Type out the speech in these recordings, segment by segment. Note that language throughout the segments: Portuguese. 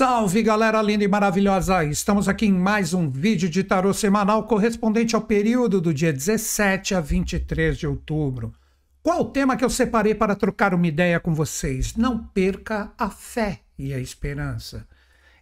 Salve galera linda e maravilhosa! Estamos aqui em mais um vídeo de tarô semanal correspondente ao período do dia 17 a 23 de outubro. Qual o tema que eu separei para trocar uma ideia com vocês? Não perca a fé e a esperança.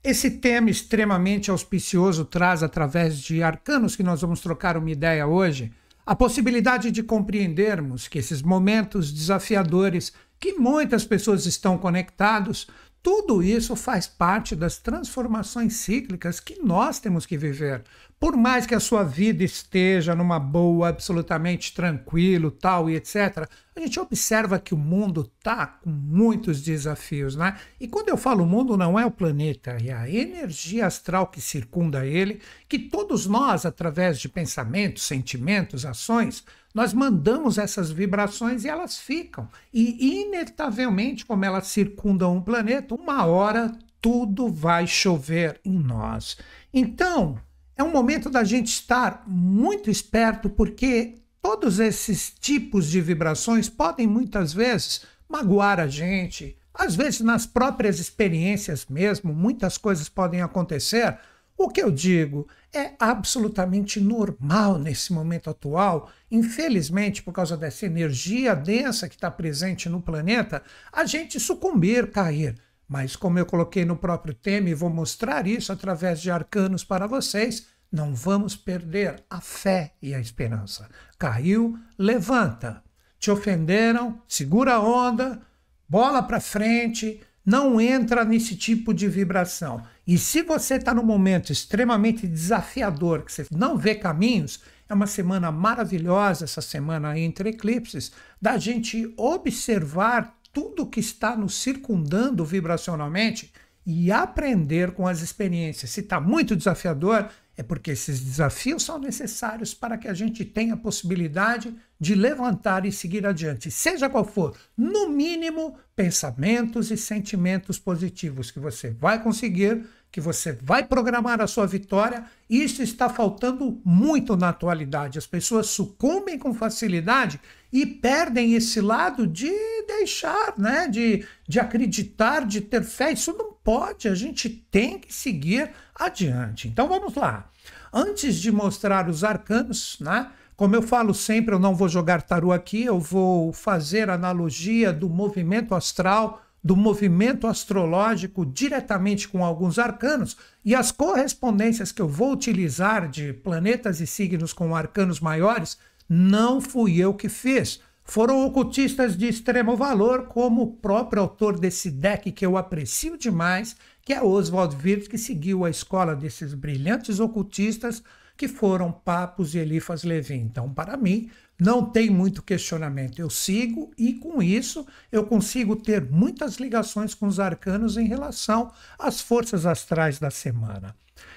Esse tema extremamente auspicioso traz, através de arcanos que nós vamos trocar uma ideia hoje, a possibilidade de compreendermos que esses momentos desafiadores que muitas pessoas estão conectados tudo isso faz parte das transformações cíclicas que nós temos que viver. Por mais que a sua vida esteja numa boa, absolutamente tranquilo, tal e etc., a gente observa que o mundo está com muitos desafios, né? E quando eu falo mundo, não é o planeta, é a energia astral que circunda ele, que todos nós, através de pensamentos, sentimentos, ações, nós mandamos essas vibrações e elas ficam. E, inevitavelmente, como elas circundam o planeta, uma hora tudo vai chover em nós. Então, é um momento da gente estar muito esperto, porque todos esses tipos de vibrações podem muitas vezes magoar a gente. Às vezes, nas próprias experiências mesmo, muitas coisas podem acontecer. O que eu digo é absolutamente normal nesse momento atual. Infelizmente, por causa dessa energia densa que está presente no planeta, a gente sucumbir, cair. Mas, como eu coloquei no próprio tema e vou mostrar isso através de arcanos para vocês, não vamos perder a fé e a esperança. Caiu, levanta. Te ofenderam, segura a onda, bola para frente, não entra nesse tipo de vibração. E se você está num momento extremamente desafiador, que você não vê caminhos, é uma semana maravilhosa, essa semana entre eclipses, da gente observar tudo que está nos circundando vibracionalmente e aprender com as experiências. Se está muito desafiador, é porque esses desafios são necessários para que a gente tenha a possibilidade de levantar e seguir adiante, seja qual for, no mínimo, pensamentos e sentimentos positivos que você vai conseguir que você vai programar a sua vitória. Isso está faltando muito na atualidade. As pessoas sucumbem com facilidade e perdem esse lado de deixar, né? de, de acreditar, de ter fé. Isso não pode, a gente tem que seguir adiante. Então vamos lá. Antes de mostrar os arcanos, né? Como eu falo sempre, eu não vou jogar tarô aqui, eu vou fazer analogia do movimento astral do movimento astrológico diretamente com alguns arcanos e as correspondências que eu vou utilizar de planetas e signos com arcanos maiores, não fui eu que fiz. Foram ocultistas de extremo valor, como o próprio autor desse deck que eu aprecio demais, que é Oswald Wirth, que seguiu a escola desses brilhantes ocultistas que foram Papos e Elifas Levi. Então, para mim, não tem muito questionamento. Eu sigo e com isso eu consigo ter muitas ligações com os arcanos em relação às forças astrais da semana.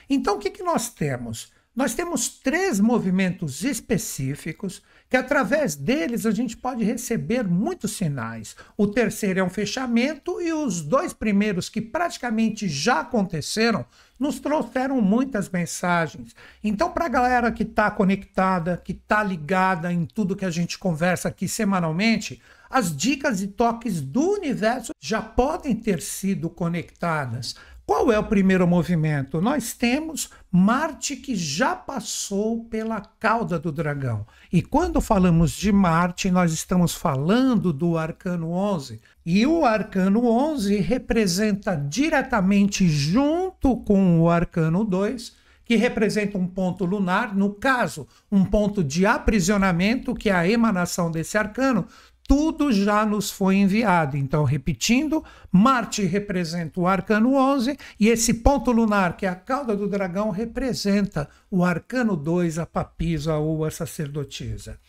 Então o que, que nós temos? Nós temos três movimentos específicos que, através deles, a gente pode receber muitos sinais. O terceiro é um fechamento, e os dois primeiros, que praticamente já aconteceram, nos trouxeram muitas mensagens. Então, para a galera que está conectada, que está ligada em tudo que a gente conversa aqui semanalmente, as dicas e toques do universo já podem ter sido conectadas. Qual é o primeiro movimento? Nós temos Marte que já passou pela cauda do dragão. E quando falamos de Marte, nós estamos falando do arcano 11. E o arcano 11 representa diretamente junto com o arcano 2 que representa um ponto lunar, no caso, um ponto de aprisionamento, que é a emanação desse arcano, tudo já nos foi enviado. Então, repetindo, Marte representa o arcano 11 e esse ponto lunar, que é a cauda do dragão, representa o arcano 2, a papisa ou a sacerdotisa.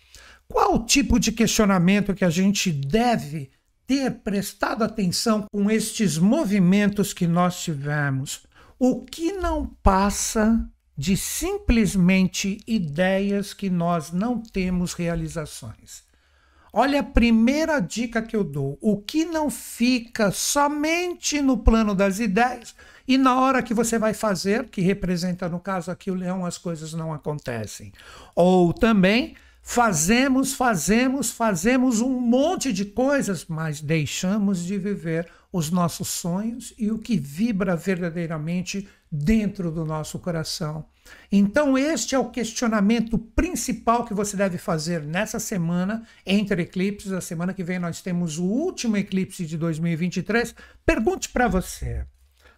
Qual o tipo de questionamento que a gente deve ter prestado atenção com estes movimentos que nós tivemos? O que não passa de simplesmente ideias que nós não temos realizações? Olha a primeira dica que eu dou: o que não fica somente no plano das ideias e na hora que você vai fazer, que representa no caso aqui o leão, as coisas não acontecem. Ou também Fazemos, fazemos, fazemos um monte de coisas, mas deixamos de viver os nossos sonhos e o que vibra verdadeiramente dentro do nosso coração. Então, este é o questionamento principal que você deve fazer nessa semana, entre eclipses. A semana que vem nós temos o último eclipse de 2023. Pergunte para você: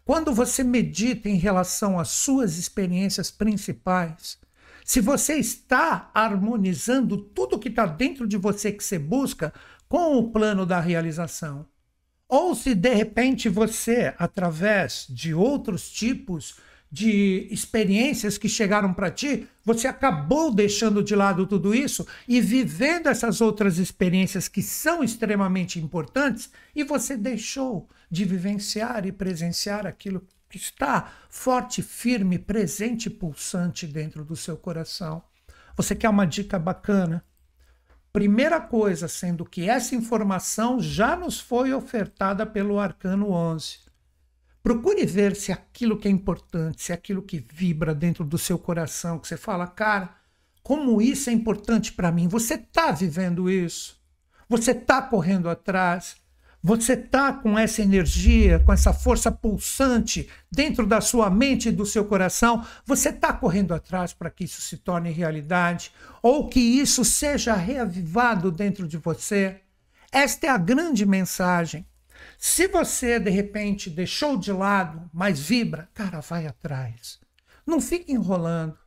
quando você medita em relação às suas experiências principais, se você está harmonizando tudo que está dentro de você que você busca com o plano da realização. Ou se de repente você, através de outros tipos de experiências que chegaram para ti, você acabou deixando de lado tudo isso e vivendo essas outras experiências que são extremamente importantes e você deixou de vivenciar e presenciar aquilo que está forte, firme, presente pulsante dentro do seu coração. Você quer uma dica bacana? Primeira coisa, sendo que essa informação já nos foi ofertada pelo Arcano 11. Procure ver se aquilo que é importante, se aquilo que vibra dentro do seu coração, que você fala, cara, como isso é importante para mim. Você está vivendo isso? Você está correndo atrás? Você está com essa energia, com essa força pulsante dentro da sua mente e do seu coração? Você está correndo atrás para que isso se torne realidade? Ou que isso seja reavivado dentro de você? Esta é a grande mensagem. Se você, de repente, deixou de lado, mas vibra, cara, vai atrás. Não fique enrolando.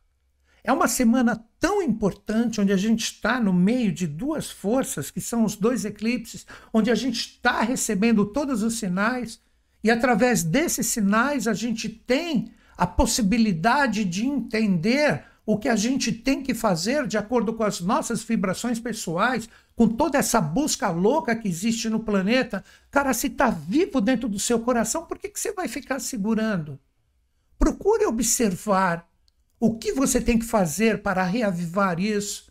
É uma semana tão importante, onde a gente está no meio de duas forças, que são os dois eclipses, onde a gente está recebendo todos os sinais, e através desses sinais a gente tem a possibilidade de entender o que a gente tem que fazer de acordo com as nossas vibrações pessoais, com toda essa busca louca que existe no planeta. Cara, se está vivo dentro do seu coração, por que, que você vai ficar segurando? Procure observar o que você tem que fazer para reavivar isso?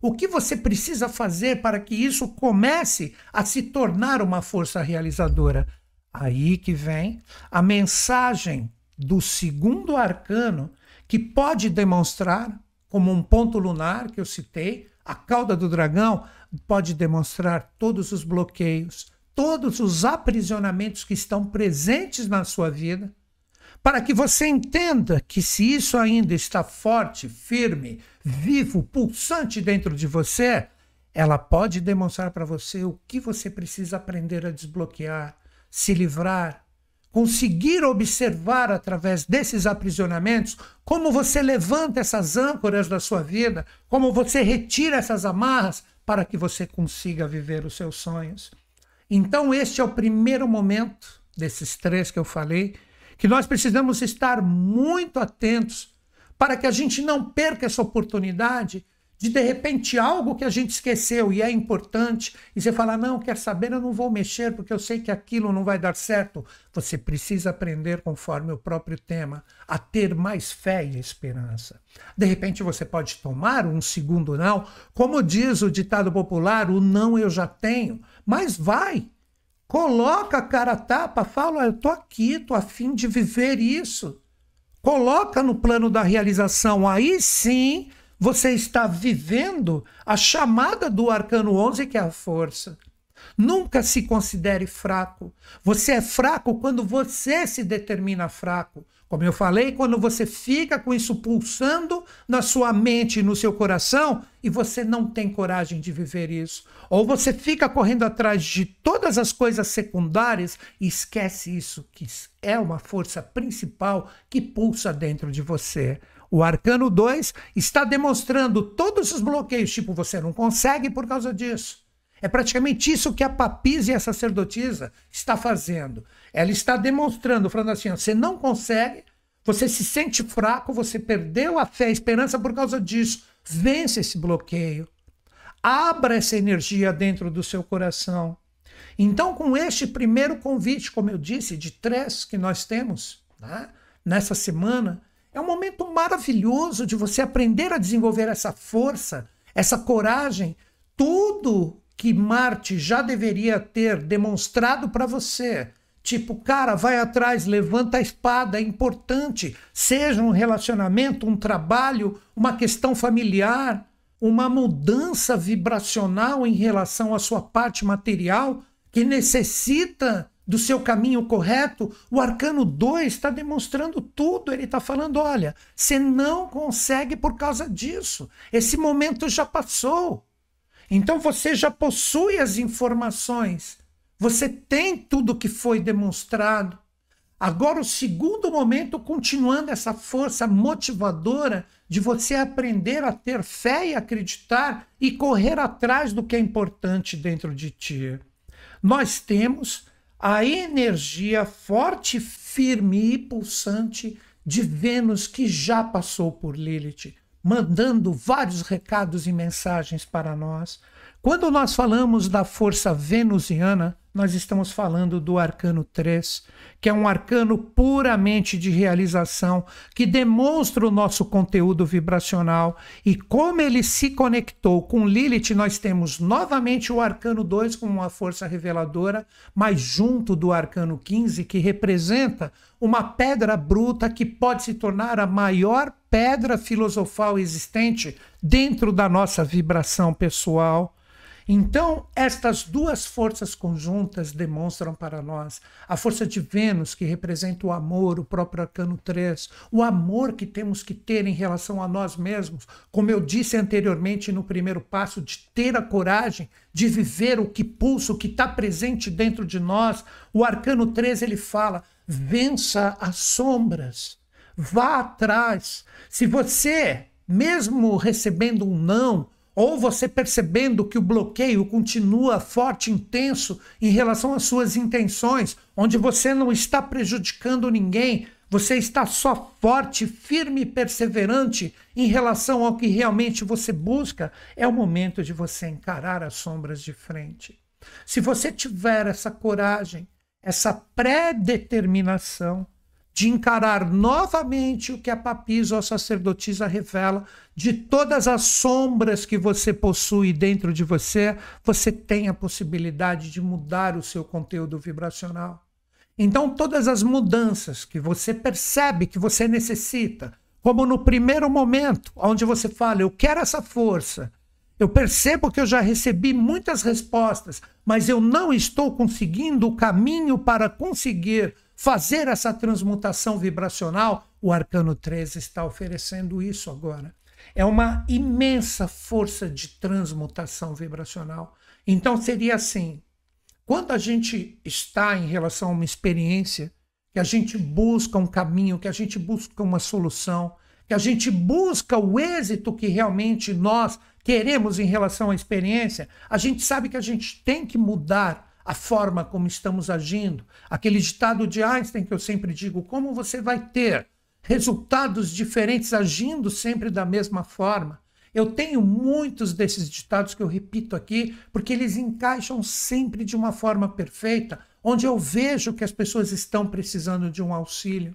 O que você precisa fazer para que isso comece a se tornar uma força realizadora? Aí que vem a mensagem do segundo arcano, que pode demonstrar, como um ponto lunar que eu citei, a cauda do dragão, pode demonstrar todos os bloqueios, todos os aprisionamentos que estão presentes na sua vida para que você entenda que se isso ainda está forte, firme, vivo, pulsante dentro de você, ela pode demonstrar para você o que você precisa aprender a desbloquear, se livrar, conseguir observar através desses aprisionamentos como você levanta essas âncoras da sua vida, como você retira essas amarras para que você consiga viver os seus sonhos. Então, este é o primeiro momento desses três que eu falei que nós precisamos estar muito atentos para que a gente não perca essa oportunidade de de repente algo que a gente esqueceu e é importante, e você fala: Não, quer saber, eu não vou mexer porque eu sei que aquilo não vai dar certo. Você precisa aprender, conforme o próprio tema, a ter mais fé e esperança. De repente você pode tomar um segundo não, como diz o ditado popular: O não eu já tenho, mas vai, Coloca a cara tapa, fala, eu tô aqui, tô afim de viver isso. Coloca no plano da realização, aí sim você está vivendo a chamada do arcano 11, que é a força. Nunca se considere fraco. Você é fraco quando você se determina fraco. Como eu falei, quando você fica com isso pulsando na sua mente e no seu coração e você não tem coragem de viver isso. Ou você fica correndo atrás de todas as coisas secundárias e esquece isso, que é uma força principal que pulsa dentro de você. O arcano 2 está demonstrando todos os bloqueios, tipo, você não consegue por causa disso. É praticamente isso que a papisa e a sacerdotisa está fazendo. Ela está demonstrando, falando assim: você não consegue, você se sente fraco, você perdeu a fé, a esperança por causa disso. Vence esse bloqueio. Abra essa energia dentro do seu coração. Então, com este primeiro convite, como eu disse, de três que nós temos né, nessa semana, é um momento maravilhoso de você aprender a desenvolver essa força, essa coragem, tudo que Marte já deveria ter demonstrado para você. Tipo, cara, vai atrás, levanta a espada, é importante. Seja um relacionamento, um trabalho, uma questão familiar, uma mudança vibracional em relação à sua parte material que necessita do seu caminho correto, o arcano 2 está demonstrando tudo. Ele está falando: olha, você não consegue por causa disso. Esse momento já passou. Então você já possui as informações. Você tem tudo que foi demonstrado. Agora, o segundo momento, continuando essa força motivadora de você aprender a ter fé e acreditar e correr atrás do que é importante dentro de ti. Nós temos a energia forte, firme e pulsante de Vênus que já passou por Lilith, mandando vários recados e mensagens para nós. Quando nós falamos da força venusiana, nós estamos falando do arcano 3, que é um arcano puramente de realização, que demonstra o nosso conteúdo vibracional. E como ele se conectou com Lilith, nós temos novamente o arcano 2 como uma força reveladora, mas junto do arcano 15, que representa uma pedra bruta que pode se tornar a maior pedra filosofal existente dentro da nossa vibração pessoal. Então, estas duas forças conjuntas demonstram para nós a força de Vênus, que representa o amor, o próprio arcano 3, o amor que temos que ter em relação a nós mesmos, como eu disse anteriormente no primeiro passo, de ter a coragem de viver o que pulsa, o que está presente dentro de nós. O arcano 3 ele fala: vença as sombras, vá atrás. Se você, mesmo recebendo um não, ou você percebendo que o bloqueio continua forte, intenso em relação às suas intenções, onde você não está prejudicando ninguém, você está só forte, firme e perseverante em relação ao que realmente você busca, é o momento de você encarar as sombras de frente. Se você tiver essa coragem, essa pré-determinação, de encarar novamente o que a papisa ou a sacerdotisa revela de todas as sombras que você possui dentro de você, você tem a possibilidade de mudar o seu conteúdo vibracional. Então, todas as mudanças que você percebe que você necessita, como no primeiro momento, onde você fala, eu quero essa força, eu percebo que eu já recebi muitas respostas, mas eu não estou conseguindo o caminho para conseguir fazer essa transmutação vibracional, o arcano 13 está oferecendo isso agora. É uma imensa força de transmutação vibracional. Então seria assim: quando a gente está em relação a uma experiência, que a gente busca um caminho, que a gente busca uma solução, que a gente busca o êxito que realmente nós queremos em relação à experiência, a gente sabe que a gente tem que mudar a forma como estamos agindo. Aquele ditado de Einstein que eu sempre digo: como você vai ter resultados diferentes agindo sempre da mesma forma? Eu tenho muitos desses ditados que eu repito aqui, porque eles encaixam sempre de uma forma perfeita, onde eu vejo que as pessoas estão precisando de um auxílio.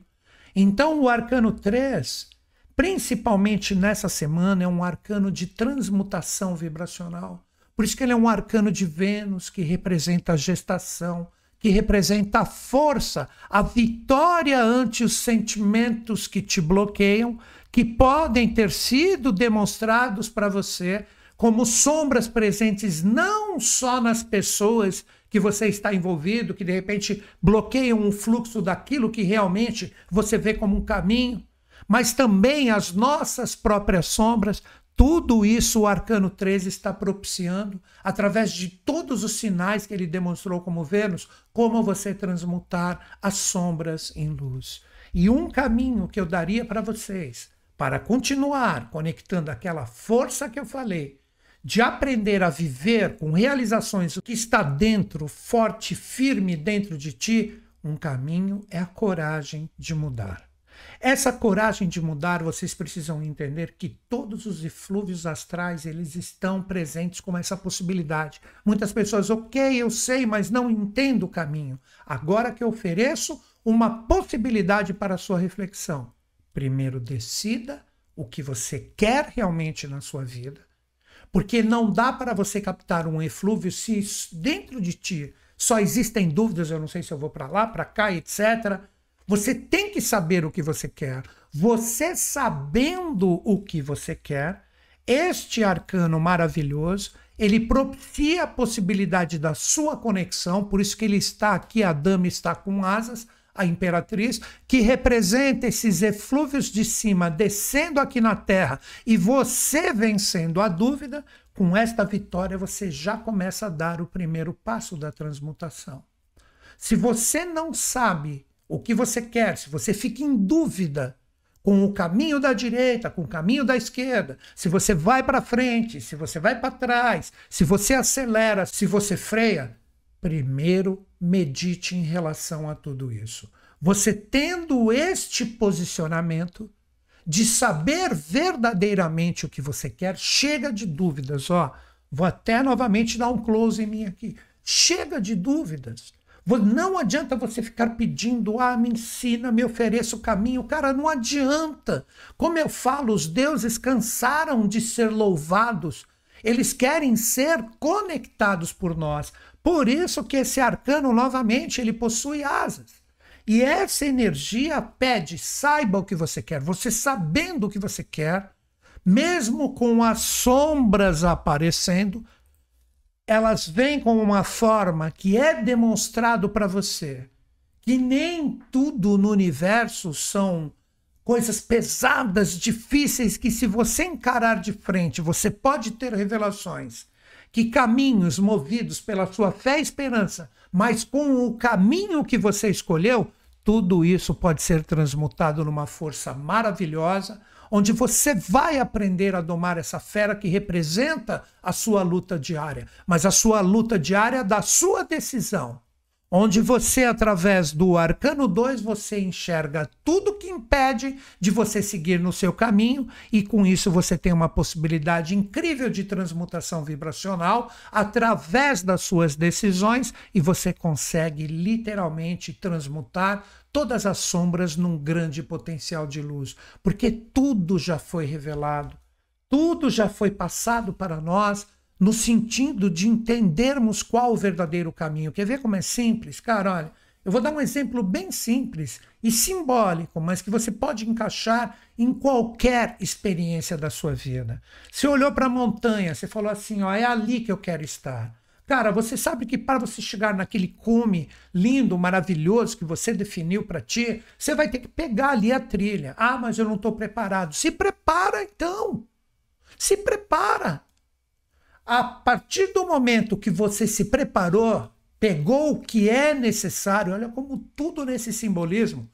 Então, o arcano 3, principalmente nessa semana, é um arcano de transmutação vibracional. Por isso que ele é um arcano de Vênus que representa a gestação, que representa a força, a vitória ante os sentimentos que te bloqueiam, que podem ter sido demonstrados para você como sombras presentes não só nas pessoas que você está envolvido, que de repente bloqueiam o fluxo daquilo que realmente você vê como um caminho, mas também as nossas próprias sombras tudo isso o arcano 13 está propiciando, através de todos os sinais que ele demonstrou como Vênus, como você transmutar as sombras em luz. E um caminho que eu daria para vocês, para continuar conectando aquela força que eu falei, de aprender a viver com realizações o que está dentro, forte, firme dentro de ti, um caminho é a coragem de mudar. Essa coragem de mudar, vocês precisam entender que todos os eflúvios astrais, eles estão presentes com essa possibilidade. Muitas pessoas, ok, eu sei, mas não entendo o caminho. Agora que eu ofereço uma possibilidade para a sua reflexão. Primeiro, decida o que você quer realmente na sua vida. Porque não dá para você captar um eflúvio se dentro de ti só existem dúvidas, eu não sei se eu vou para lá, para cá, etc você tem que saber o que você quer. Você sabendo o que você quer Este arcano maravilhoso, ele propicia a possibilidade da sua conexão, por isso que ele está aqui, a dama está com asas, a imperatriz, que representa esses eflúvios de cima descendo aqui na terra e você vencendo a dúvida, com esta vitória você já começa a dar o primeiro passo da transmutação. Se você não sabe o que você quer, se você fica em dúvida com o caminho da direita, com o caminho da esquerda, se você vai para frente, se você vai para trás, se você acelera, se você freia, primeiro medite em relação a tudo isso. Você tendo este posicionamento de saber verdadeiramente o que você quer, chega de dúvidas, ó. Vou até novamente dar um close em mim aqui. Chega de dúvidas. Não adianta você ficar pedindo, ah, me ensina, me ofereça o caminho. Cara, não adianta. Como eu falo, os deuses cansaram de ser louvados. Eles querem ser conectados por nós. Por isso que esse arcano, novamente, ele possui asas. E essa energia pede, saiba o que você quer. Você sabendo o que você quer, mesmo com as sombras aparecendo, elas vêm com uma forma que é demonstrado para você que nem tudo no universo são coisas pesadas, difíceis, que se você encarar de frente, você pode ter revelações. Que caminhos movidos pela sua fé e esperança, mas com o caminho que você escolheu, tudo isso pode ser transmutado numa força maravilhosa, onde você vai aprender a domar essa fera que representa a sua luta diária, mas a sua luta diária da sua decisão onde você, através do arcano 2, você enxerga tudo que impede de você seguir no seu caminho, e com isso você tem uma possibilidade incrível de transmutação vibracional através das suas decisões, e você consegue literalmente transmutar todas as sombras num grande potencial de luz, porque tudo já foi revelado, tudo já foi passado para nós no sentido de entendermos qual o verdadeiro caminho. Quer ver como é simples? Cara, olha, eu vou dar um exemplo bem simples e simbólico, mas que você pode encaixar em qualquer experiência da sua vida. Você olhou para a montanha, você falou assim: ó, é ali que eu quero estar. Cara, você sabe que para você chegar naquele cume lindo, maravilhoso que você definiu para ti, você vai ter que pegar ali a trilha. Ah, mas eu não estou preparado. Se prepara então. Se prepara a partir do momento que você se preparou, pegou o que é necessário, olha como tudo nesse simbolismo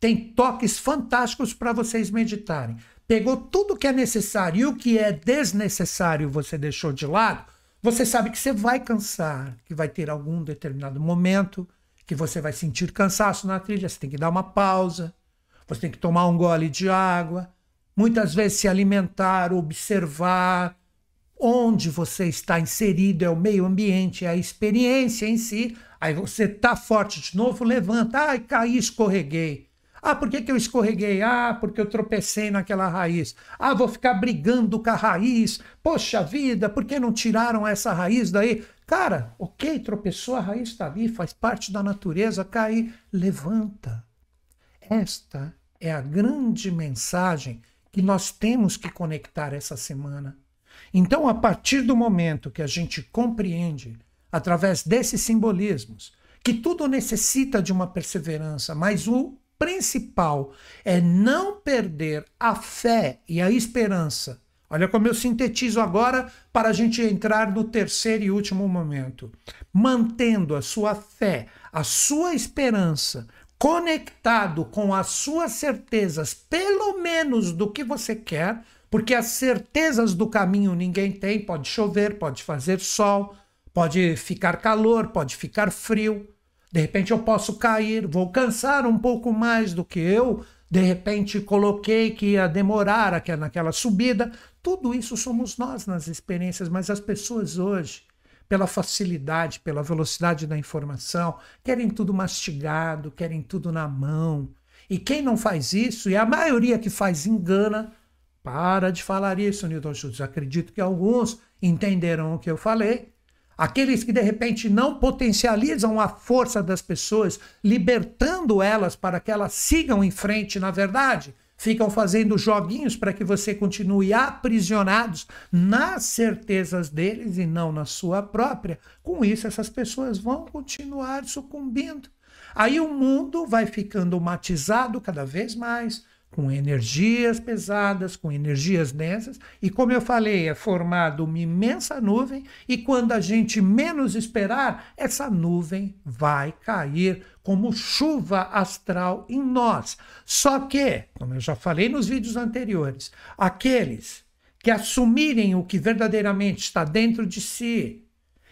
tem toques fantásticos para vocês meditarem. Pegou tudo que é necessário e o que é desnecessário você deixou de lado, você sabe que você vai cansar, que vai ter algum determinado momento que você vai sentir cansaço na trilha, você tem que dar uma pausa, você tem que tomar um gole de água, muitas vezes se alimentar, observar, onde você está inserido, é o meio ambiente, é a experiência em si. Aí você tá forte de novo, levanta, ai, caí, escorreguei. Ah, por que, que eu escorreguei? Ah, porque eu tropecei naquela raiz. Ah, vou ficar brigando com a raiz. Poxa vida, por que não tiraram essa raiz daí? Cara, ok, tropeçou, a raiz está ali, faz parte da natureza, cair, levanta. Esta é a grande mensagem que nós temos que conectar essa semana. Então, a partir do momento que a gente compreende, através desses simbolismos, que tudo necessita de uma perseverança, mas o principal é não perder a fé e a esperança. Olha como eu sintetizo agora para a gente entrar no terceiro e último momento. Mantendo a sua fé, a sua esperança, conectado com as suas certezas, pelo menos do que você quer, porque as certezas do caminho ninguém tem. Pode chover, pode fazer sol, pode ficar calor, pode ficar frio. De repente eu posso cair, vou cansar um pouco mais do que eu de repente coloquei que ia demorar naquela subida. Tudo isso somos nós nas experiências, mas as pessoas hoje, pela facilidade, pela velocidade da informação, querem tudo mastigado, querem tudo na mão. E quem não faz isso, e a maioria que faz engana, para de falar isso, Newton Schultz. Acredito que alguns entenderam o que eu falei. Aqueles que de repente não potencializam a força das pessoas, libertando elas para que elas sigam em frente, na verdade, ficam fazendo joguinhos para que você continue aprisionados nas certezas deles e não na sua própria. Com isso, essas pessoas vão continuar sucumbindo. Aí o mundo vai ficando matizado cada vez mais, com energias pesadas, com energias densas, e como eu falei, é formada uma imensa nuvem, e quando a gente menos esperar, essa nuvem vai cair como chuva astral em nós. Só que, como eu já falei nos vídeos anteriores, aqueles que assumirem o que verdadeiramente está dentro de si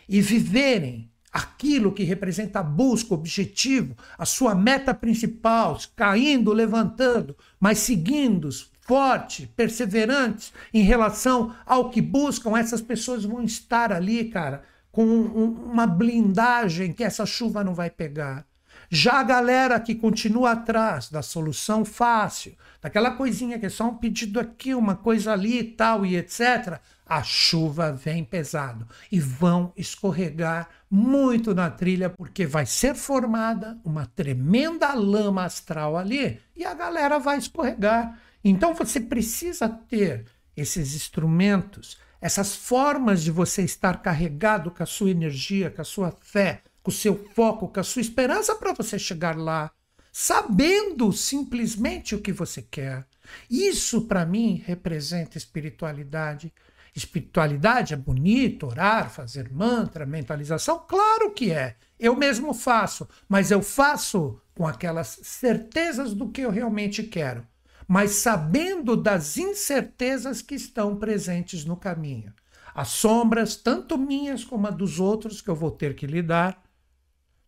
e viverem aquilo que representa a busca, o objetivo, a sua meta principal, caindo, levantando, mas seguindo, forte, perseverantes em relação ao que buscam, essas pessoas vão estar ali, cara, com um, uma blindagem que essa chuva não vai pegar. Já a galera que continua atrás da solução fácil, daquela coisinha que é só um pedido aqui, uma coisa ali e tal e etc., a chuva vem pesado e vão escorregar muito na trilha porque vai ser formada uma tremenda lama astral ali e a galera vai escorregar. Então você precisa ter esses instrumentos, essas formas de você estar carregado com a sua energia, com a sua fé, com o seu foco, com a sua esperança para você chegar lá, sabendo simplesmente o que você quer. Isso para mim representa espiritualidade Espiritualidade é bonito, orar, fazer mantra, mentalização? Claro que é. Eu mesmo faço, mas eu faço com aquelas certezas do que eu realmente quero, mas sabendo das incertezas que estão presentes no caminho. As sombras, tanto minhas como a dos outros, que eu vou ter que lidar,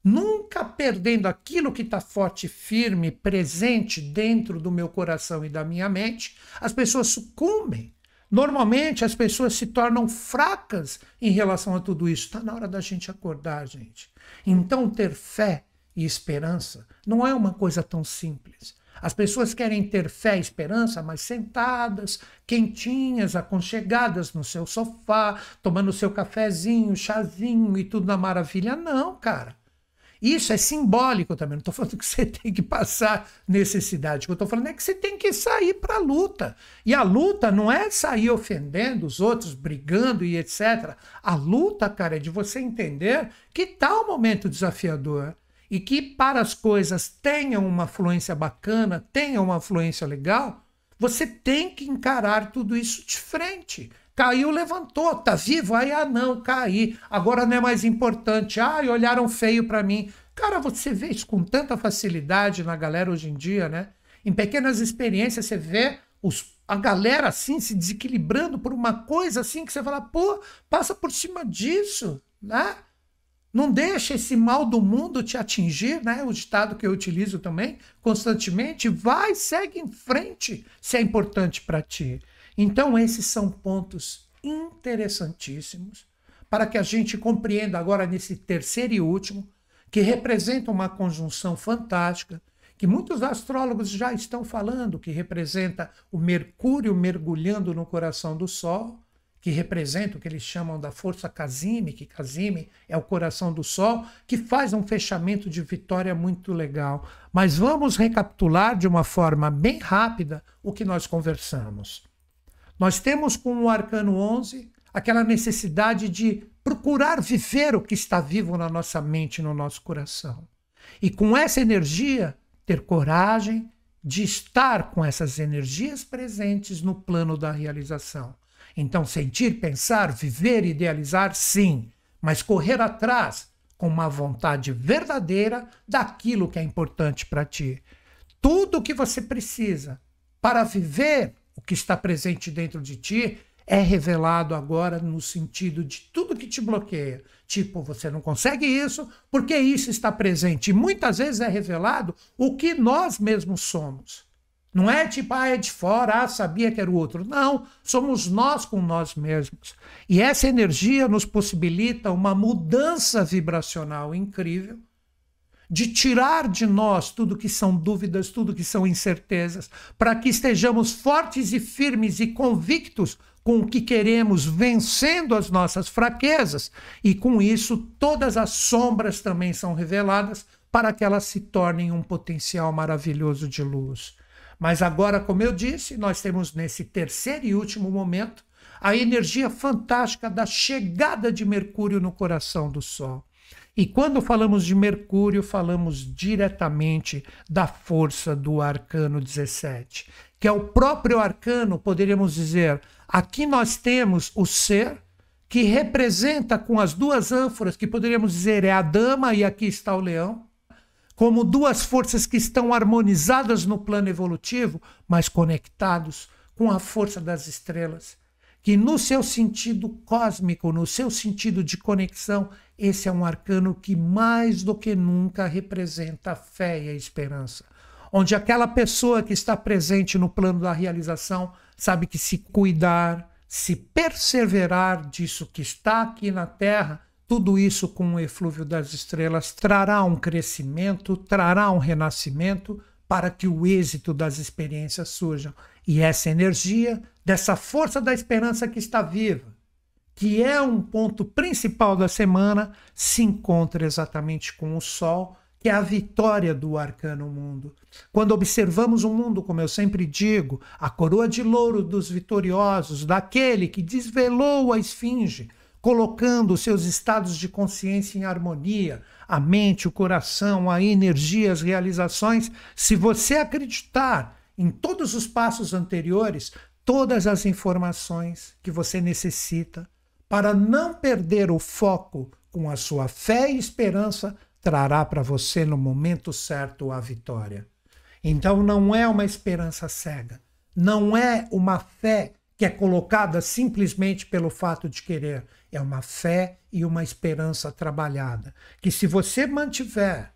nunca perdendo aquilo que está forte, firme, presente dentro do meu coração e da minha mente, as pessoas sucumbem Normalmente as pessoas se tornam fracas em relação a tudo isso. Está na hora da gente acordar, gente. Então, ter fé e esperança não é uma coisa tão simples. As pessoas querem ter fé e esperança, mas sentadas, quentinhas, aconchegadas no seu sofá, tomando seu cafezinho, chazinho e tudo na maravilha. Não, cara. Isso é simbólico também. Não estou falando que você tem que passar necessidade. O que eu estou falando é que você tem que sair para a luta. E a luta não é sair ofendendo os outros, brigando e etc. A luta, cara, é de você entender que está um momento desafiador e que para as coisas tenham uma fluência bacana, tenham uma fluência legal, você tem que encarar tudo isso de frente. Caiu, levantou. Tá vivo? Aí, ah, não, caí. Agora não é mais importante. Ah, olharam feio para mim. Cara, você vê isso com tanta facilidade na galera hoje em dia, né? Em pequenas experiências, você vê os, a galera assim se desequilibrando por uma coisa assim que você fala, pô, passa por cima disso, né? Não deixa esse mal do mundo te atingir, né? O ditado que eu utilizo também constantemente. Vai, segue em frente se é importante para ti. Então, esses são pontos interessantíssimos para que a gente compreenda agora nesse terceiro e último, que representa uma conjunção fantástica, que muitos astrólogos já estão falando, que representa o Mercúrio mergulhando no coração do Sol, que representa o que eles chamam da força Casime, que Casime é o coração do Sol, que faz um fechamento de vitória muito legal. Mas vamos recapitular de uma forma bem rápida o que nós conversamos. Nós temos com o arcano 11 aquela necessidade de procurar viver o que está vivo na nossa mente, no nosso coração. E com essa energia, ter coragem de estar com essas energias presentes no plano da realização. Então, sentir, pensar, viver, idealizar, sim, mas correr atrás com uma vontade verdadeira daquilo que é importante para ti. Tudo o que você precisa para viver o que está presente dentro de ti é revelado agora no sentido de tudo que te bloqueia. Tipo, você não consegue isso porque isso está presente. E muitas vezes é revelado o que nós mesmos somos. Não é tipo, ah, é de fora, ah, sabia que era o outro. Não, somos nós com nós mesmos. E essa energia nos possibilita uma mudança vibracional incrível de tirar de nós tudo que são dúvidas, tudo que são incertezas, para que estejamos fortes e firmes e convictos com o que queremos, vencendo as nossas fraquezas, e com isso todas as sombras também são reveladas para que elas se tornem um potencial maravilhoso de luz. Mas agora, como eu disse, nós temos nesse terceiro e último momento a energia fantástica da chegada de Mercúrio no coração do Sol. E quando falamos de Mercúrio, falamos diretamente da força do arcano 17, que é o próprio arcano, poderíamos dizer. Aqui nós temos o ser, que representa com as duas ânforas, que poderíamos dizer é a dama e aqui está o leão, como duas forças que estão harmonizadas no plano evolutivo, mas conectados com a força das estrelas que no seu sentido cósmico, no seu sentido de conexão, esse é um arcano que mais do que nunca representa a fé e a esperança. Onde aquela pessoa que está presente no plano da realização sabe que se cuidar, se perseverar disso que está aqui na Terra, tudo isso com o eflúvio das estrelas trará um crescimento, trará um renascimento para que o êxito das experiências surjam. E essa energia dessa força da esperança que está viva, que é um ponto principal da semana, se encontra exatamente com o Sol, que é a vitória do arcano mundo. Quando observamos o mundo, como eu sempre digo, a coroa de louro dos vitoriosos, daquele que desvelou a esfinge, colocando seus estados de consciência em harmonia, a mente, o coração, a energia, as realizações, se você acreditar em todos os passos anteriores, todas as informações que você necessita para não perder o foco com a sua fé e esperança, trará para você no momento certo a vitória. Então não é uma esperança cega, não é uma fé que é colocada simplesmente pelo fato de querer, é uma fé e uma esperança trabalhada, que se você mantiver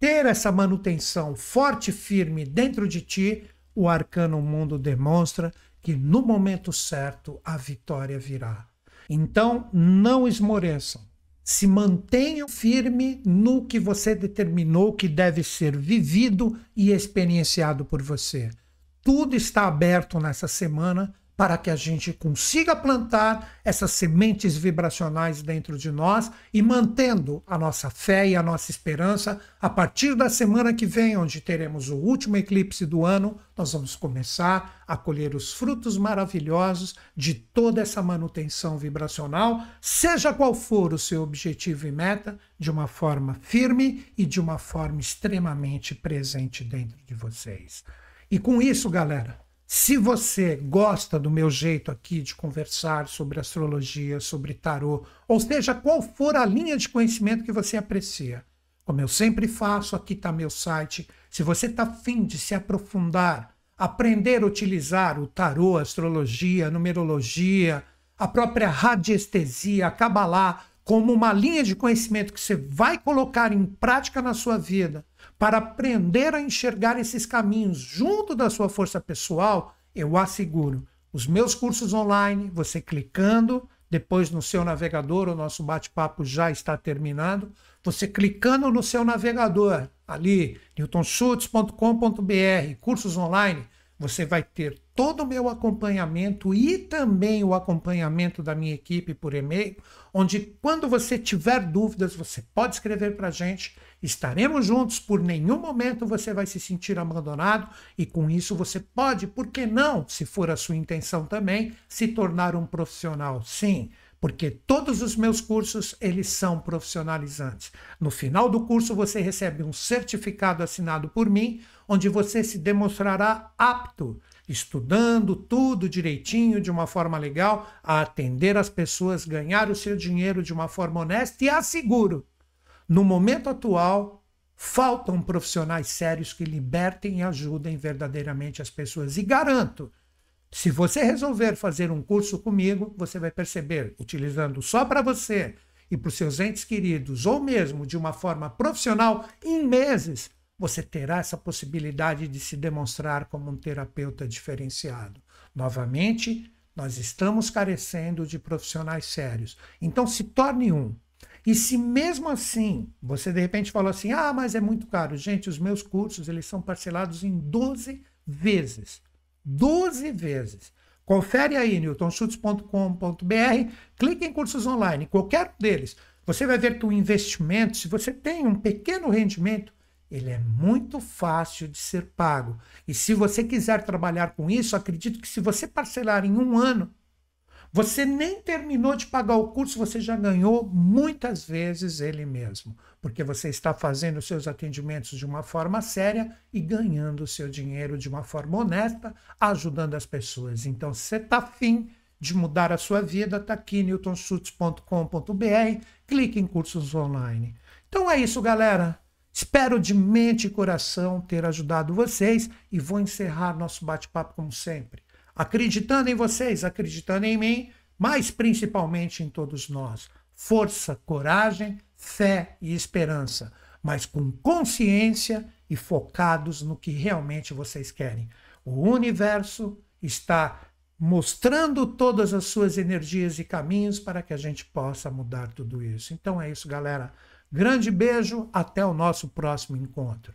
ter essa manutenção forte e firme dentro de ti, o arcano mundo demonstra que no momento certo a vitória virá. Então, não esmoreçam. Se mantenham firme no que você determinou que deve ser vivido e experienciado por você. Tudo está aberto nessa semana para que a gente consiga plantar essas sementes vibracionais dentro de nós e mantendo a nossa fé e a nossa esperança. A partir da semana que vem, onde teremos o último eclipse do ano, nós vamos começar a colher os frutos maravilhosos de toda essa manutenção vibracional, seja qual for o seu objetivo e meta, de uma forma firme e de uma forma extremamente presente dentro de vocês. E com isso, galera, se você gosta do meu jeito aqui de conversar sobre astrologia, sobre tarô, ou seja, qual for a linha de conhecimento que você aprecia, como eu sempre faço, aqui está meu site. Se você está afim de se aprofundar, aprender a utilizar o tarô, astrologia, numerologia, a própria radiestesia, a cabalá, como uma linha de conhecimento que você vai colocar em prática na sua vida, para aprender a enxergar esses caminhos junto da sua força pessoal, eu asseguro, os meus cursos online, você clicando, depois no seu navegador, o nosso bate-papo já está terminado, você clicando no seu navegador, ali, newtonschutz.com.br, cursos online, você vai ter todo o meu acompanhamento e também o acompanhamento da minha equipe por e-mail, onde quando você tiver dúvidas, você pode escrever para a gente, estaremos juntos, por nenhum momento você vai se sentir abandonado e com isso você pode, por que não, se for a sua intenção também, se tornar um profissional. Sim, porque todos os meus cursos eles são profissionalizantes. No final do curso você recebe um certificado assinado por mim, onde você se demonstrará apto, estudando tudo direitinho, de uma forma legal, a atender as pessoas, ganhar o seu dinheiro de uma forma honesta e asseguro. No momento atual, faltam profissionais sérios que libertem e ajudem verdadeiramente as pessoas. E garanto se você resolver fazer um curso comigo, você vai perceber, utilizando só para você e para os seus entes queridos, ou mesmo de uma forma profissional, em meses, você terá essa possibilidade de se demonstrar como um terapeuta diferenciado. Novamente, nós estamos carecendo de profissionais sérios. Então, se torne um. E se mesmo assim você de repente falou assim: ah, mas é muito caro. Gente, os meus cursos eles são parcelados em 12 vezes. 12 vezes. Confere aí, newtonschutz.com.br, clique em cursos online, qualquer deles. Você vai ver que o investimento, se você tem um pequeno rendimento, ele é muito fácil de ser pago. E se você quiser trabalhar com isso, acredito que se você parcelar em um ano, você nem terminou de pagar o curso, você já ganhou muitas vezes ele mesmo, porque você está fazendo seus atendimentos de uma forma séria e ganhando o seu dinheiro de uma forma honesta, ajudando as pessoas. Então, você está afim de mudar a sua vida, está aqui newtonschutz.com.br, clique em cursos online. Então é isso, galera. Espero de mente e coração ter ajudado vocês e vou encerrar nosso bate-papo como sempre acreditando em vocês, acreditando em mim, mas principalmente em todos nós. Força, coragem, fé e esperança, mas com consciência e focados no que realmente vocês querem. O universo está mostrando todas as suas energias e caminhos para que a gente possa mudar tudo isso. Então é isso, galera. Grande beijo, até o nosso próximo encontro.